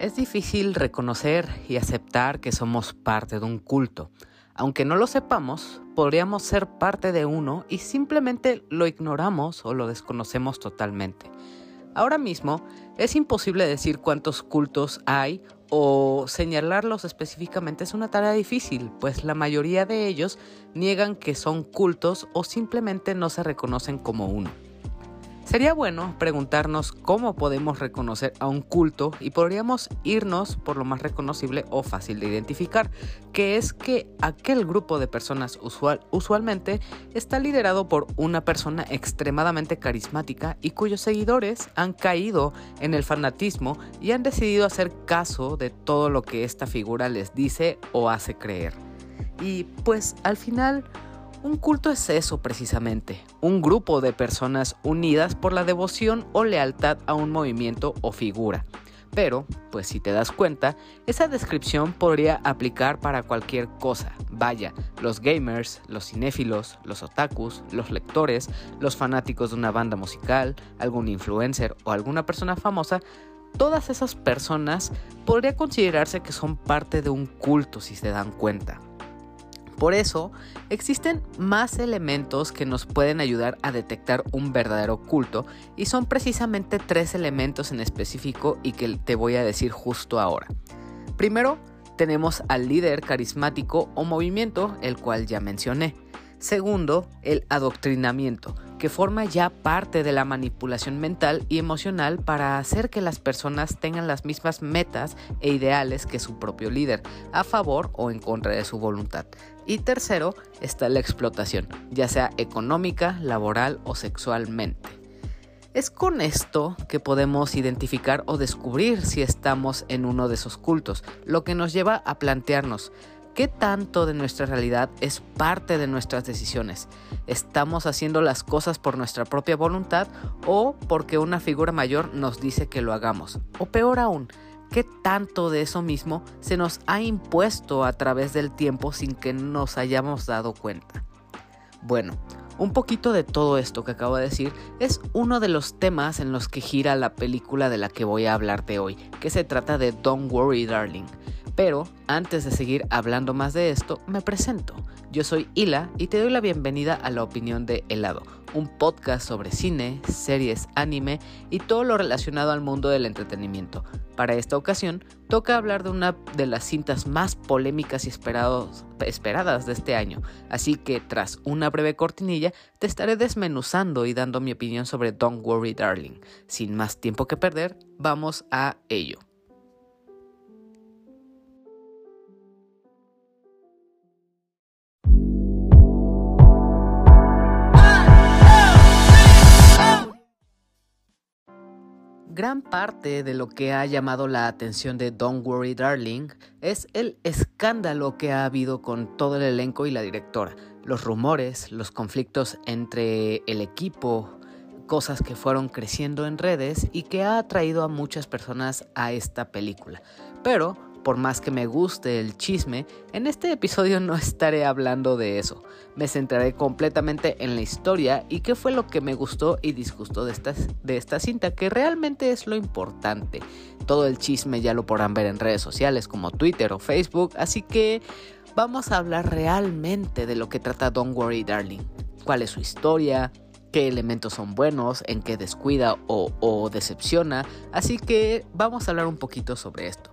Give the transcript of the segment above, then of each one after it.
Es difícil reconocer y aceptar que somos parte de un culto. Aunque no lo sepamos, podríamos ser parte de uno y simplemente lo ignoramos o lo desconocemos totalmente. Ahora mismo es imposible decir cuántos cultos hay o señalarlos específicamente es una tarea difícil, pues la mayoría de ellos niegan que son cultos o simplemente no se reconocen como uno. Sería bueno preguntarnos cómo podemos reconocer a un culto y podríamos irnos por lo más reconocible o fácil de identificar, que es que aquel grupo de personas usual, usualmente está liderado por una persona extremadamente carismática y cuyos seguidores han caído en el fanatismo y han decidido hacer caso de todo lo que esta figura les dice o hace creer. Y pues al final un culto es eso precisamente, un grupo de personas unidas por la devoción o lealtad a un movimiento o figura. Pero, pues si te das cuenta, esa descripción podría aplicar para cualquier cosa. Vaya, los gamers, los cinéfilos, los otakus, los lectores, los fanáticos de una banda musical, algún influencer o alguna persona famosa, todas esas personas podría considerarse que son parte de un culto si se dan cuenta. Por eso, existen más elementos que nos pueden ayudar a detectar un verdadero culto y son precisamente tres elementos en específico y que te voy a decir justo ahora. Primero, tenemos al líder carismático o movimiento, el cual ya mencioné. Segundo, el adoctrinamiento, que forma ya parte de la manipulación mental y emocional para hacer que las personas tengan las mismas metas e ideales que su propio líder, a favor o en contra de su voluntad. Y tercero, está la explotación, ya sea económica, laboral o sexualmente. Es con esto que podemos identificar o descubrir si estamos en uno de esos cultos, lo que nos lleva a plantearnos, ¿Qué tanto de nuestra realidad es parte de nuestras decisiones? ¿Estamos haciendo las cosas por nuestra propia voluntad o porque una figura mayor nos dice que lo hagamos? O peor aún, ¿qué tanto de eso mismo se nos ha impuesto a través del tiempo sin que nos hayamos dado cuenta? Bueno, un poquito de todo esto que acabo de decir es uno de los temas en los que gira la película de la que voy a hablarte hoy, que se trata de Don't Worry Darling. Pero antes de seguir hablando más de esto, me presento. Yo soy Hila y te doy la bienvenida a La Opinión de Helado, un podcast sobre cine, series, anime y todo lo relacionado al mundo del entretenimiento. Para esta ocasión, toca hablar de una de las cintas más polémicas y esperadas de este año, así que tras una breve cortinilla te estaré desmenuzando y dando mi opinión sobre Don't Worry Darling. Sin más tiempo que perder, vamos a ello. Gran parte de lo que ha llamado la atención de Don't Worry Darling es el escándalo que ha habido con todo el elenco y la directora, los rumores, los conflictos entre el equipo, cosas que fueron creciendo en redes y que ha atraído a muchas personas a esta película. Pero por más que me guste el chisme, en este episodio no estaré hablando de eso. Me centraré completamente en la historia y qué fue lo que me gustó y disgustó de esta, de esta cinta, que realmente es lo importante. Todo el chisme ya lo podrán ver en redes sociales como Twitter o Facebook, así que vamos a hablar realmente de lo que trata Don't Worry Darling. ¿Cuál es su historia? qué elementos son buenos, en qué descuida o, o, decepciona, así que vamos a hablar un poquito sobre esto.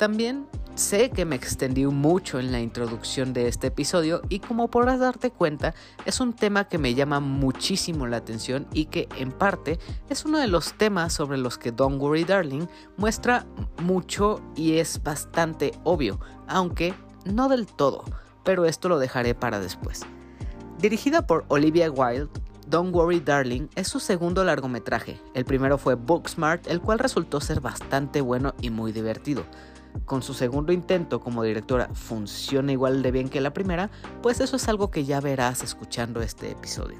También sé que me extendí mucho en la introducción de este episodio y como podrás darte cuenta es un tema que me llama muchísimo la atención y que en parte es uno de los temas sobre los que Don't Worry Darling muestra mucho y es bastante obvio, aunque no del todo, pero esto lo dejaré para después. Dirigida por Olivia Wilde, Don't Worry Darling es su segundo largometraje. El primero fue Booksmart, el cual resultó ser bastante bueno y muy divertido con su segundo intento como directora funciona igual de bien que la primera, pues eso es algo que ya verás escuchando este episodio.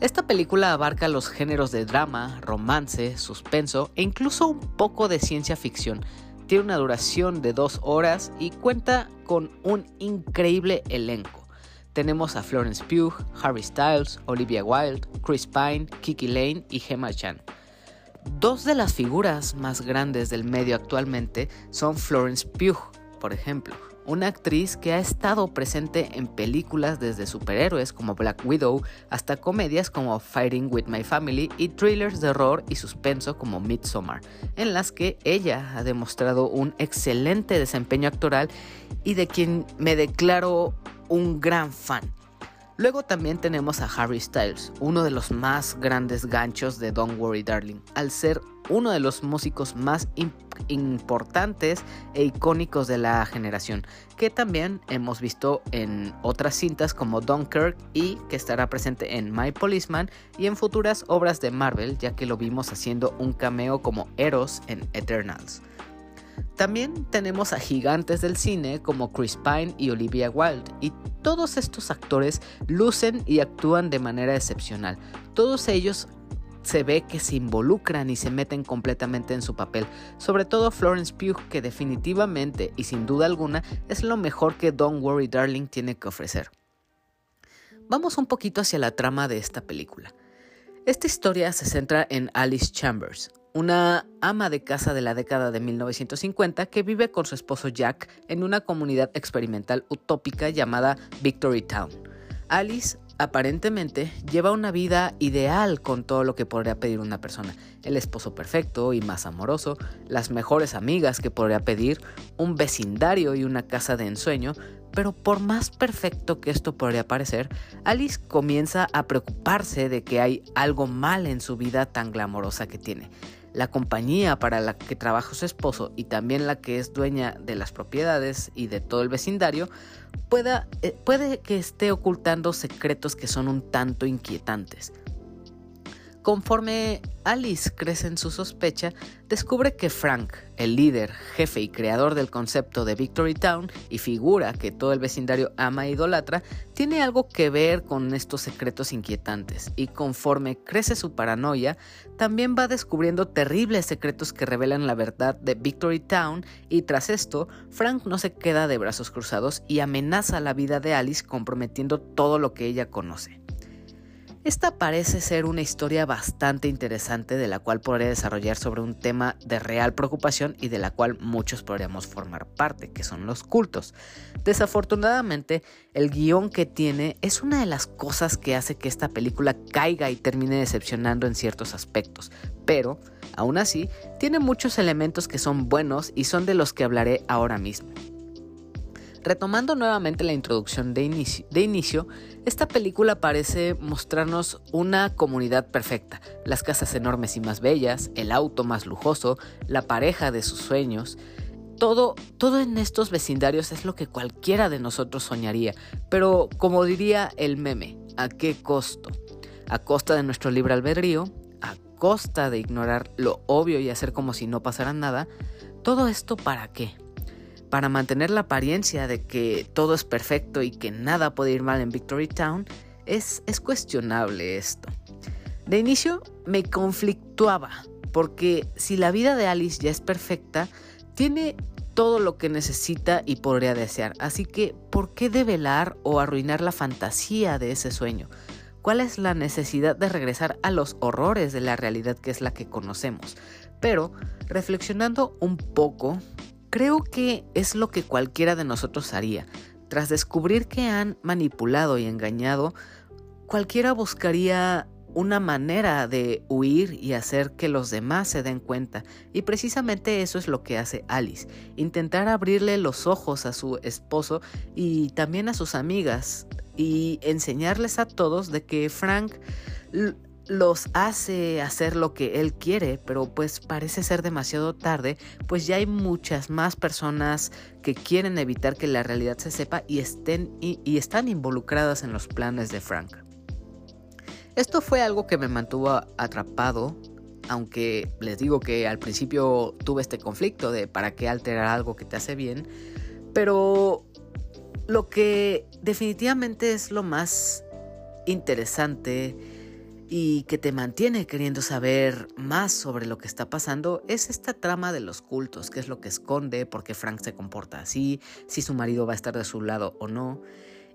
Esta película abarca los géneros de drama, romance, suspenso e incluso un poco de ciencia ficción. Tiene una duración de dos horas y cuenta con un increíble elenco. Tenemos a Florence Pugh, Harry Styles, Olivia Wilde, Chris Pine, Kiki Lane y Gemma Chan. Dos de las figuras más grandes del medio actualmente son Florence Pugh, por ejemplo, una actriz que ha estado presente en películas desde superhéroes como Black Widow hasta comedias como Fighting with My Family y thrillers de horror y suspenso como Midsommar, en las que ella ha demostrado un excelente desempeño actoral y de quien me declaro un gran fan. Luego también tenemos a Harry Styles, uno de los más grandes ganchos de Don't Worry Darling, al ser uno de los músicos más importantes e icónicos de la generación, que también hemos visto en otras cintas como Dunkirk y que estará presente en My Policeman y en futuras obras de Marvel, ya que lo vimos haciendo un cameo como Eros en Eternals. También tenemos a gigantes del cine como Chris Pine y Olivia Wilde, y todos estos actores lucen y actúan de manera excepcional. Todos ellos se ve que se involucran y se meten completamente en su papel, sobre todo Florence Pugh, que definitivamente y sin duda alguna es lo mejor que Don't Worry Darling tiene que ofrecer. Vamos un poquito hacia la trama de esta película. Esta historia se centra en Alice Chambers, una ama de casa de la década de 1950 que vive con su esposo Jack en una comunidad experimental utópica llamada Victory Town. Alice aparentemente lleva una vida ideal con todo lo que podría pedir una persona. El esposo perfecto y más amoroso, las mejores amigas que podría pedir, un vecindario y una casa de ensueño, pero por más perfecto que esto podría parecer, Alice comienza a preocuparse de que hay algo mal en su vida tan glamorosa que tiene la compañía para la que trabaja su esposo y también la que es dueña de las propiedades y de todo el vecindario, pueda, eh, puede que esté ocultando secretos que son un tanto inquietantes. Conforme Alice crece en su sospecha, descubre que Frank, el líder, jefe y creador del concepto de Victory Town y figura que todo el vecindario ama e idolatra, tiene algo que ver con estos secretos inquietantes y conforme crece su paranoia, también va descubriendo terribles secretos que revelan la verdad de Victory Town y tras esto, Frank no se queda de brazos cruzados y amenaza la vida de Alice comprometiendo todo lo que ella conoce. Esta parece ser una historia bastante interesante de la cual podría desarrollar sobre un tema de real preocupación y de la cual muchos podríamos formar parte, que son los cultos. Desafortunadamente, el guion que tiene es una de las cosas que hace que esta película caiga y termine decepcionando en ciertos aspectos, pero, aún así, tiene muchos elementos que son buenos y son de los que hablaré ahora mismo. Retomando nuevamente la introducción de inicio, esta película parece mostrarnos una comunidad perfecta, las casas enormes y más bellas, el auto más lujoso, la pareja de sus sueños. Todo, todo en estos vecindarios es lo que cualquiera de nosotros soñaría, pero como diría el meme, ¿a qué costo? A costa de nuestro libre albedrío, a costa de ignorar lo obvio y hacer como si no pasara nada, ¿todo esto para qué? Para mantener la apariencia de que todo es perfecto y que nada puede ir mal en Victory Town, es, es cuestionable esto. De inicio me conflictuaba, porque si la vida de Alice ya es perfecta, tiene todo lo que necesita y podría desear. Así que, ¿por qué develar o arruinar la fantasía de ese sueño? ¿Cuál es la necesidad de regresar a los horrores de la realidad que es la que conocemos? Pero, reflexionando un poco, Creo que es lo que cualquiera de nosotros haría. Tras descubrir que han manipulado y engañado, cualquiera buscaría una manera de huir y hacer que los demás se den cuenta. Y precisamente eso es lo que hace Alice. Intentar abrirle los ojos a su esposo y también a sus amigas y enseñarles a todos de que Frank los hace hacer lo que él quiere, pero pues parece ser demasiado tarde, pues ya hay muchas más personas que quieren evitar que la realidad se sepa y, estén, y, están involucradas en los planes de Frank. Esto fue algo que me mantuvo atrapado, aunque les digo que al principio tuve este conflicto de para qué alterar algo que te hace bien, pero lo que definitivamente es lo más interesante y que te mantiene queriendo saber más sobre lo que está pasando es esta trama de los cultos, qué es lo que esconde, por qué Frank se comporta así, si su marido va a estar de su lado o no.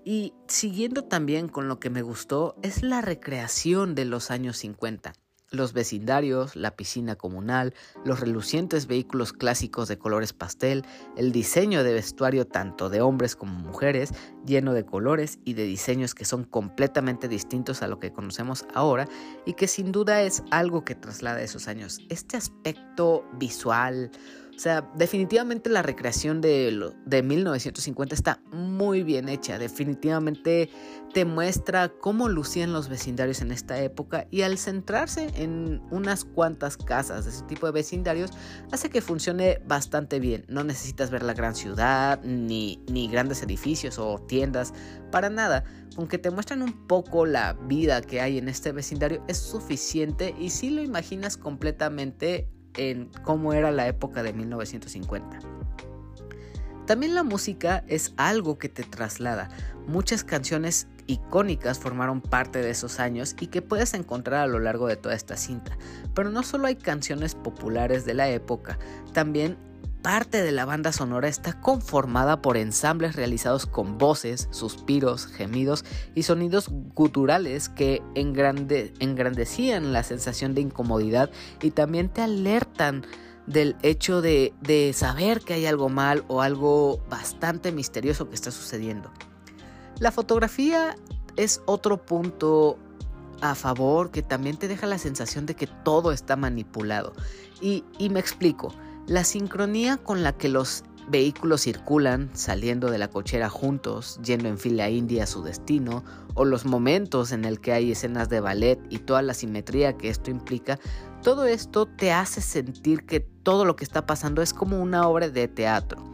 Y siguiendo también con lo que me gustó es la recreación de los años 50. Los vecindarios, la piscina comunal, los relucientes vehículos clásicos de colores pastel, el diseño de vestuario tanto de hombres como mujeres, lleno de colores y de diseños que son completamente distintos a lo que conocemos ahora y que sin duda es algo que traslada esos años. Este aspecto visual, o sea, definitivamente la recreación de, de 1950 está muy bien hecha. Definitivamente te muestra cómo lucían los vecindarios en esta época y al centrarse en unas cuantas casas de ese tipo de vecindarios hace que funcione bastante bien. No necesitas ver la gran ciudad ni, ni grandes edificios o tiendas para nada. Aunque te muestran un poco la vida que hay en este vecindario es suficiente y si lo imaginas completamente en cómo era la época de 1950. También la música es algo que te traslada. Muchas canciones icónicas formaron parte de esos años y que puedes encontrar a lo largo de toda esta cinta. Pero no solo hay canciones populares de la época, también parte de la banda sonora está conformada por ensambles realizados con voces, suspiros, gemidos y sonidos guturales que engrandecían la sensación de incomodidad y también te alertan del hecho de, de saber que hay algo mal o algo bastante misterioso que está sucediendo. La fotografía es otro punto a favor que también te deja la sensación de que todo está manipulado. Y, y me explico. La sincronía con la que los vehículos circulan saliendo de la cochera juntos, yendo en fila india a su destino, o los momentos en el que hay escenas de ballet y toda la simetría que esto implica, todo esto te hace sentir que todo lo que está pasando es como una obra de teatro.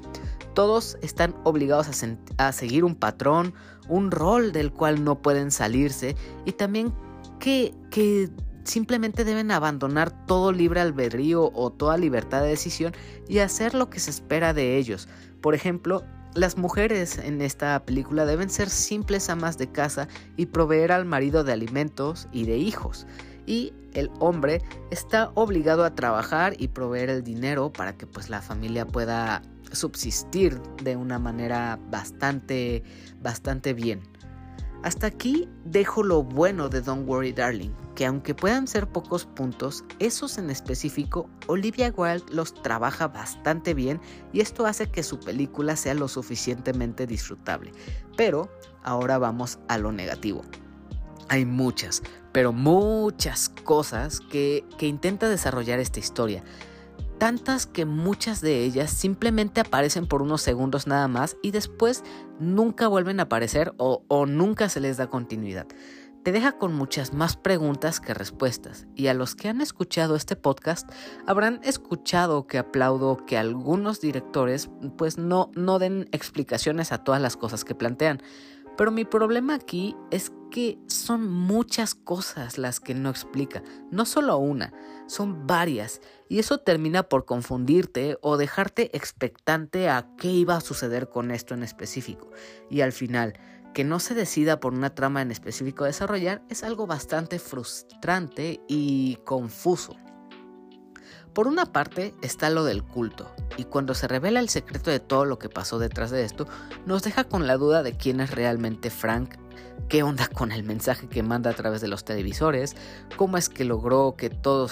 Todos están obligados a, a seguir un patrón, un rol del cual no pueden salirse y también que, que simplemente deben abandonar todo libre albedrío o toda libertad de decisión y hacer lo que se espera de ellos. Por ejemplo, las mujeres en esta película deben ser simples amas de casa y proveer al marido de alimentos y de hijos. Y el hombre está obligado a trabajar y proveer el dinero para que pues la familia pueda subsistir de una manera bastante bastante bien. Hasta aquí dejo lo bueno de Don't Worry Darling, que aunque puedan ser pocos puntos, esos en específico, Olivia Wilde los trabaja bastante bien y esto hace que su película sea lo suficientemente disfrutable. Pero ahora vamos a lo negativo. Hay muchas, pero muchas cosas que, intenta desarrollar esta historia tantas que muchas de ellas simplemente aparecen por unos segundos nada más y después nunca vuelven a aparecer o, nunca se les da continuidad. Te deja con muchas más preguntas que respuestas y a los que han escuchado este podcast habrán escuchado que aplaudo que algunos directores pues no, no den explicaciones a todas las cosas que plantean. Pero mi problema aquí es que son muchas cosas las que no explica, no solo una, son varias, y eso termina por confundirte o dejarte expectante a qué iba a suceder con esto en específico. Y al final, que no se decida por una trama en específico desarrollar es algo bastante frustrante y confuso. Por una parte está lo del culto, y cuando se revela el secreto de todo lo que pasó detrás de esto, nos deja con la duda de quién es realmente Frank, qué onda con el mensaje que manda a través de los televisores, cómo es que logró que todo,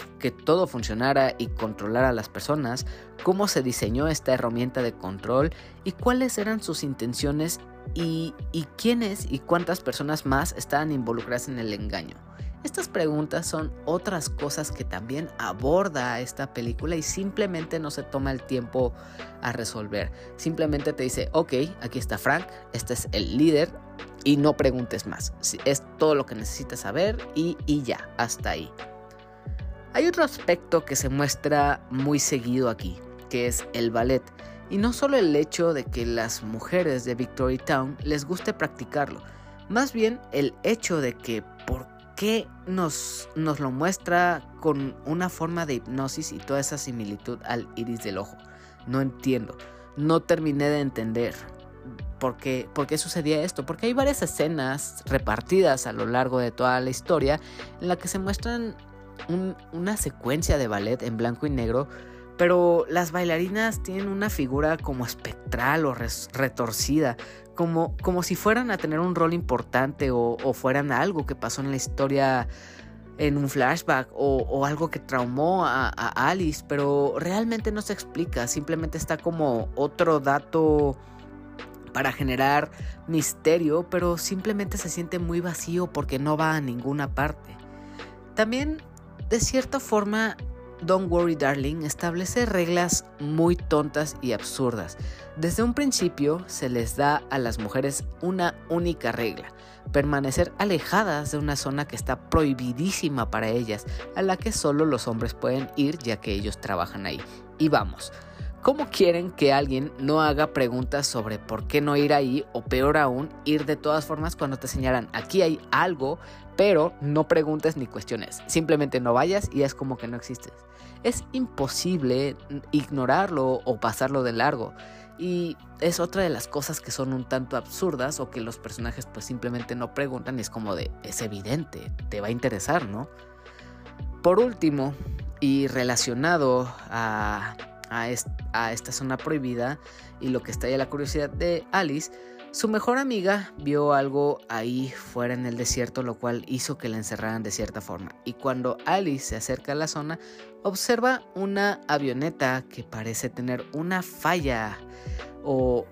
funcionara y controlara a las personas, cómo se diseñó esta herramienta de control y cuáles eran sus intenciones y, y quiénes y cuántas personas más estaban involucradas en el engaño. Estas preguntas son otras cosas que también aborda esta película y simplemente no se toma el tiempo a resolver. Simplemente te dice, ok, aquí está Frank, este es el líder y no preguntes más. Es todo lo que necesitas saber y, y ya, hasta ahí. Hay otro aspecto que se muestra muy seguido aquí, que es el ballet. Y no solo el hecho de que las mujeres de Victory Town les guste practicarlo, más bien el hecho de que que nos, nos lo muestra con una forma de hipnosis y toda esa similitud al iris del ojo. No entiendo, no terminé de entender por qué, por qué sucedía esto, porque hay varias escenas repartidas a lo largo de toda la historia en la que se muestran una secuencia de ballet en blanco y negro pero las bailarinas tienen una figura como espectral o retorcida, como, como si fueran a tener un rol importante o, fueran algo que pasó en la historia en un flashback o, algo que traumó a, a, Alice, pero realmente no se explica, simplemente está como otro dato para generar misterio, pero simplemente se siente muy vacío porque no va a ninguna parte. También, de cierta forma, Don't Worry Darling establece reglas muy tontas y absurdas. Desde un principio se les da a las mujeres una única regla, permanecer alejadas de una zona que está prohibidísima para ellas, a la que solo los hombres pueden ir ya que ellos trabajan ahí. Y vamos, ¿Cómo quieren que alguien no haga preguntas sobre por qué no ir ahí o peor aún, ir de todas formas cuando te señalan aquí hay algo, pero no preguntes ni cuestiones, simplemente no vayas y es como que no existes? Es imposible ignorarlo o pasarlo de largo. Y es otra de las cosas que son un tanto absurdas o que los personajes pues simplemente no preguntan y es como de, es evidente, te va a interesar, ¿no? Por último, y relacionado a a, esta zona prohibida y lo que está ahí la curiosidad de Alice, su mejor amiga vio algo ahí fuera en el desierto, lo cual hizo que la encerraran de cierta forma. Y cuando Alice se acerca a la zona, observa una avioneta que parece tener una falla o,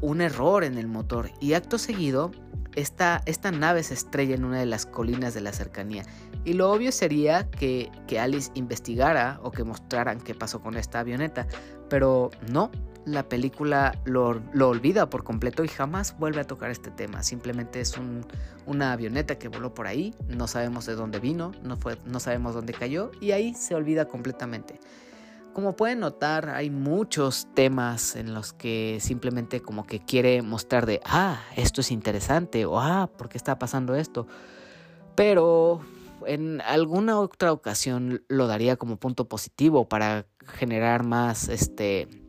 un error en el motor. Y acto seguido, esta nave se estrella en una de las colinas de la cercanía y lo obvio sería que, Alice investigara o que mostraran qué pasó con esta avioneta, pero no, la película lo, olvida por completo y jamás vuelve a tocar este tema. Simplemente es una avioneta que voló por ahí, no sabemos de dónde vino, no, fue, no sabemos dónde cayó y ahí se olvida completamente. Como pueden notar, hay muchos temas en los que simplemente como que quiere mostrar de, ah, esto es interesante o ah, ¿por qué está pasando esto? Pero en alguna otra ocasión lo daría como punto positivo para generar más este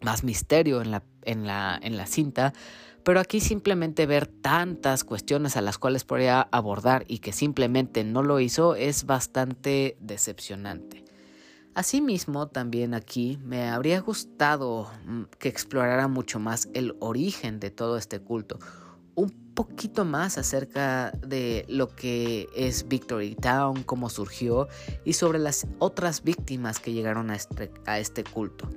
más misterio en la, en la, en la cinta, pero aquí simplemente ver tantas cuestiones a las cuales podría abordar y que simplemente no lo hizo es bastante decepcionante. Asimismo, también aquí me habría gustado mm, que explorara mucho más el origen de todo este culto, un poquito más acerca de lo que es Victory Town, cómo surgió y sobre las otras víctimas que llegaron a este, a este culto.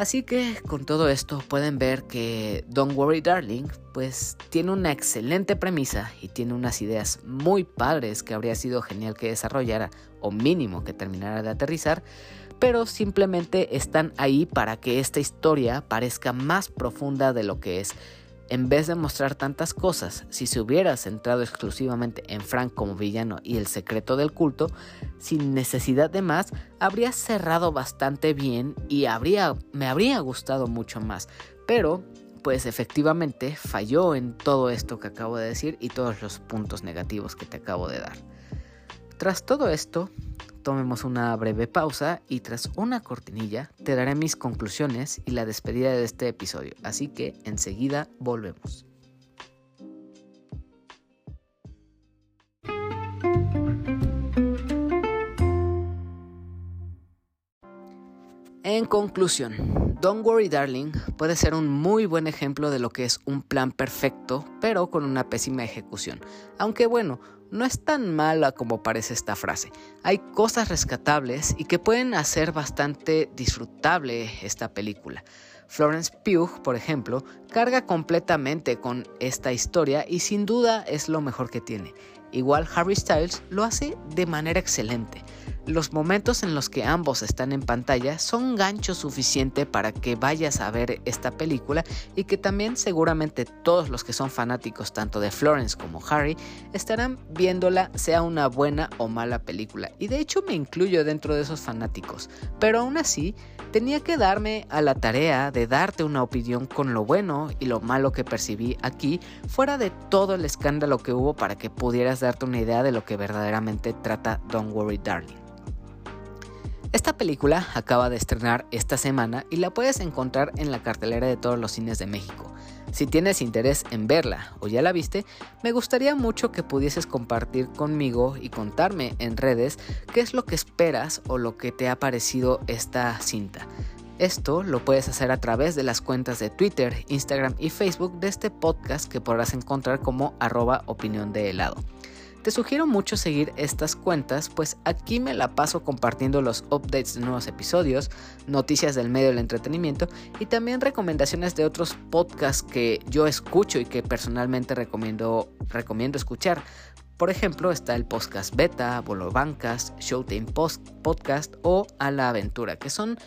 Así que con todo esto pueden ver que Don't Worry Darling pues tiene una excelente premisa y tiene unas ideas muy padres que habría sido genial que desarrollara o mínimo que terminara de aterrizar, pero simplemente están ahí para que esta historia parezca más profunda de lo que es en vez de mostrar tantas cosas, si se hubiera centrado exclusivamente en Frank como villano y el secreto del culto, sin necesidad de más, habría cerrado bastante bien y habría, me habría gustado mucho más. Pero, pues efectivamente falló en todo esto que acabo de decir y todos los puntos negativos que te acabo de dar. Tras todo esto, tomemos una breve pausa y tras una cortinilla te daré mis conclusiones y la despedida de este episodio, así que enseguida volvemos. En conclusión, Don't Worry Darling puede ser un muy buen ejemplo de lo que es un plan perfecto, pero con una pésima ejecución. Aunque bueno, no es tan mala como parece esta frase. Hay cosas rescatables y que pueden hacer bastante disfrutable esta película. Florence Pugh, por ejemplo, carga completamente con esta historia y sin duda es lo mejor que tiene. Igual Harry Styles lo hace de manera excelente. Los momentos en los que ambos están en pantalla son gancho suficiente para que vayas a ver esta película y que también seguramente todos los que son fanáticos tanto de Florence como Harry estarán viéndola sea una buena o mala película. Y de hecho me incluyo dentro de esos fanáticos. Pero aún así, tenía que darme a la tarea de darte una opinión con lo bueno y lo malo que percibí aquí, fuera de todo el escándalo que hubo para que pudieras darte una idea de lo que verdaderamente trata Don't Worry Darling. Esta película acaba de estrenar esta semana y la puedes encontrar en la cartelera de todos los cines de México. Si tienes interés en verla o ya la viste, me gustaría mucho que pudieses compartir conmigo y contarme en redes qué es lo que esperas o lo que te ha parecido esta cinta. Esto lo puedes hacer a través de las cuentas de Twitter, Instagram y Facebook de este podcast que podrás encontrar como arroba opinión de helado. Te sugiero mucho seguir estas cuentas, pues aquí me la paso compartiendo los updates de nuevos episodios, noticias del medio del entretenimiento y también recomendaciones de otros podcasts que yo escucho y que personalmente recomiendo, recomiendo escuchar. Por ejemplo, está el podcast Beta, Bolo Bancast, Showtime Post Podcast o A la Aventura, que son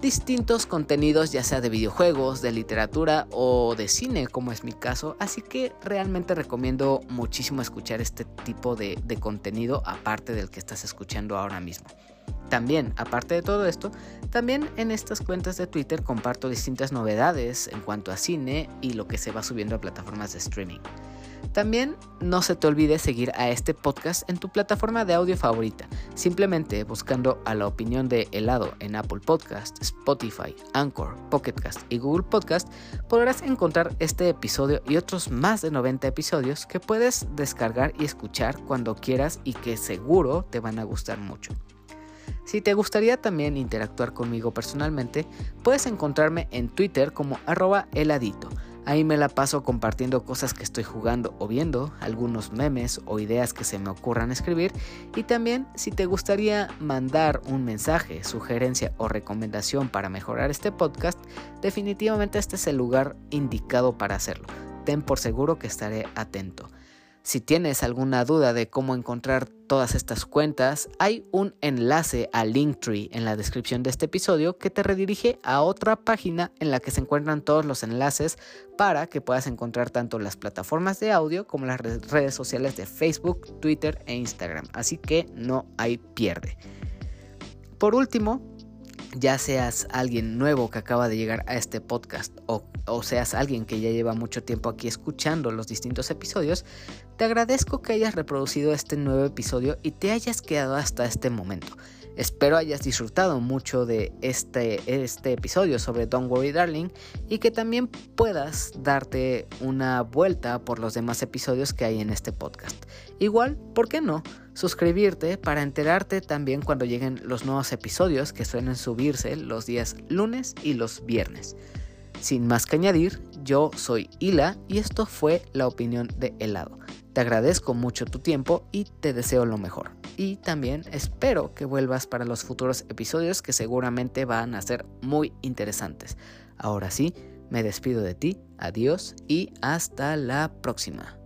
distintos contenidos ya sea de videojuegos, de literatura o de cine, como es mi caso. Así que realmente recomiendo muchísimo escuchar este tipo de, de contenido aparte del que estás escuchando ahora mismo. También, aparte de todo esto, también en estas cuentas de Twitter comparto distintas novedades en cuanto a cine y lo que se va subiendo a plataformas de streaming. También no se te olvide seguir a este podcast en tu plataforma de audio favorita, simplemente buscando a la opinión de helado en Apple Podcast, Spotify, Anchor, Pocket Cast y Google Podcast, podrás encontrar este episodio y otros más de 90 episodios que puedes descargar y escuchar cuando quieras y que seguro te van a gustar mucho. Si te gustaría también interactuar conmigo personalmente, puedes encontrarme en Twitter como arroba heladito Ahí me la paso compartiendo cosas que estoy jugando o viendo, algunos memes o ideas que se me ocurran escribir y también si te gustaría mandar un mensaje, sugerencia o recomendación para mejorar este podcast, definitivamente este es el lugar indicado para hacerlo. Ten por seguro que estaré atento. Si tienes alguna duda de cómo encontrar todas estas cuentas, hay un enlace a Linktree en la descripción de este episodio que te redirige a otra página en la que se encuentran todos los enlaces para que puedas encontrar tanto las plataformas de audio como las redes sociales de Facebook, Twitter e Instagram. Así que no hay pierde. Por último, ya seas alguien nuevo que acaba de llegar a este podcast o, seas alguien que ya lleva mucho tiempo aquí escuchando los distintos episodios, te agradezco que hayas reproducido este nuevo episodio y te hayas quedado hasta este momento. Espero hayas disfrutado mucho de este, este episodio sobre Don't Worry Darling y que también puedas darte una vuelta por los demás episodios que hay en este podcast. Igual, ¿por qué no? Suscribirte para enterarte también cuando lleguen los nuevos episodios que suelen subirse los días lunes y los viernes. Sin más que añadir, yo soy Hila y esto fue la opinión de helado. Te agradezco mucho tu tiempo y te deseo lo mejor. Y también espero que vuelvas para los futuros episodios que seguramente van a ser muy interesantes. Ahora sí, me despido de ti, adiós y hasta la próxima.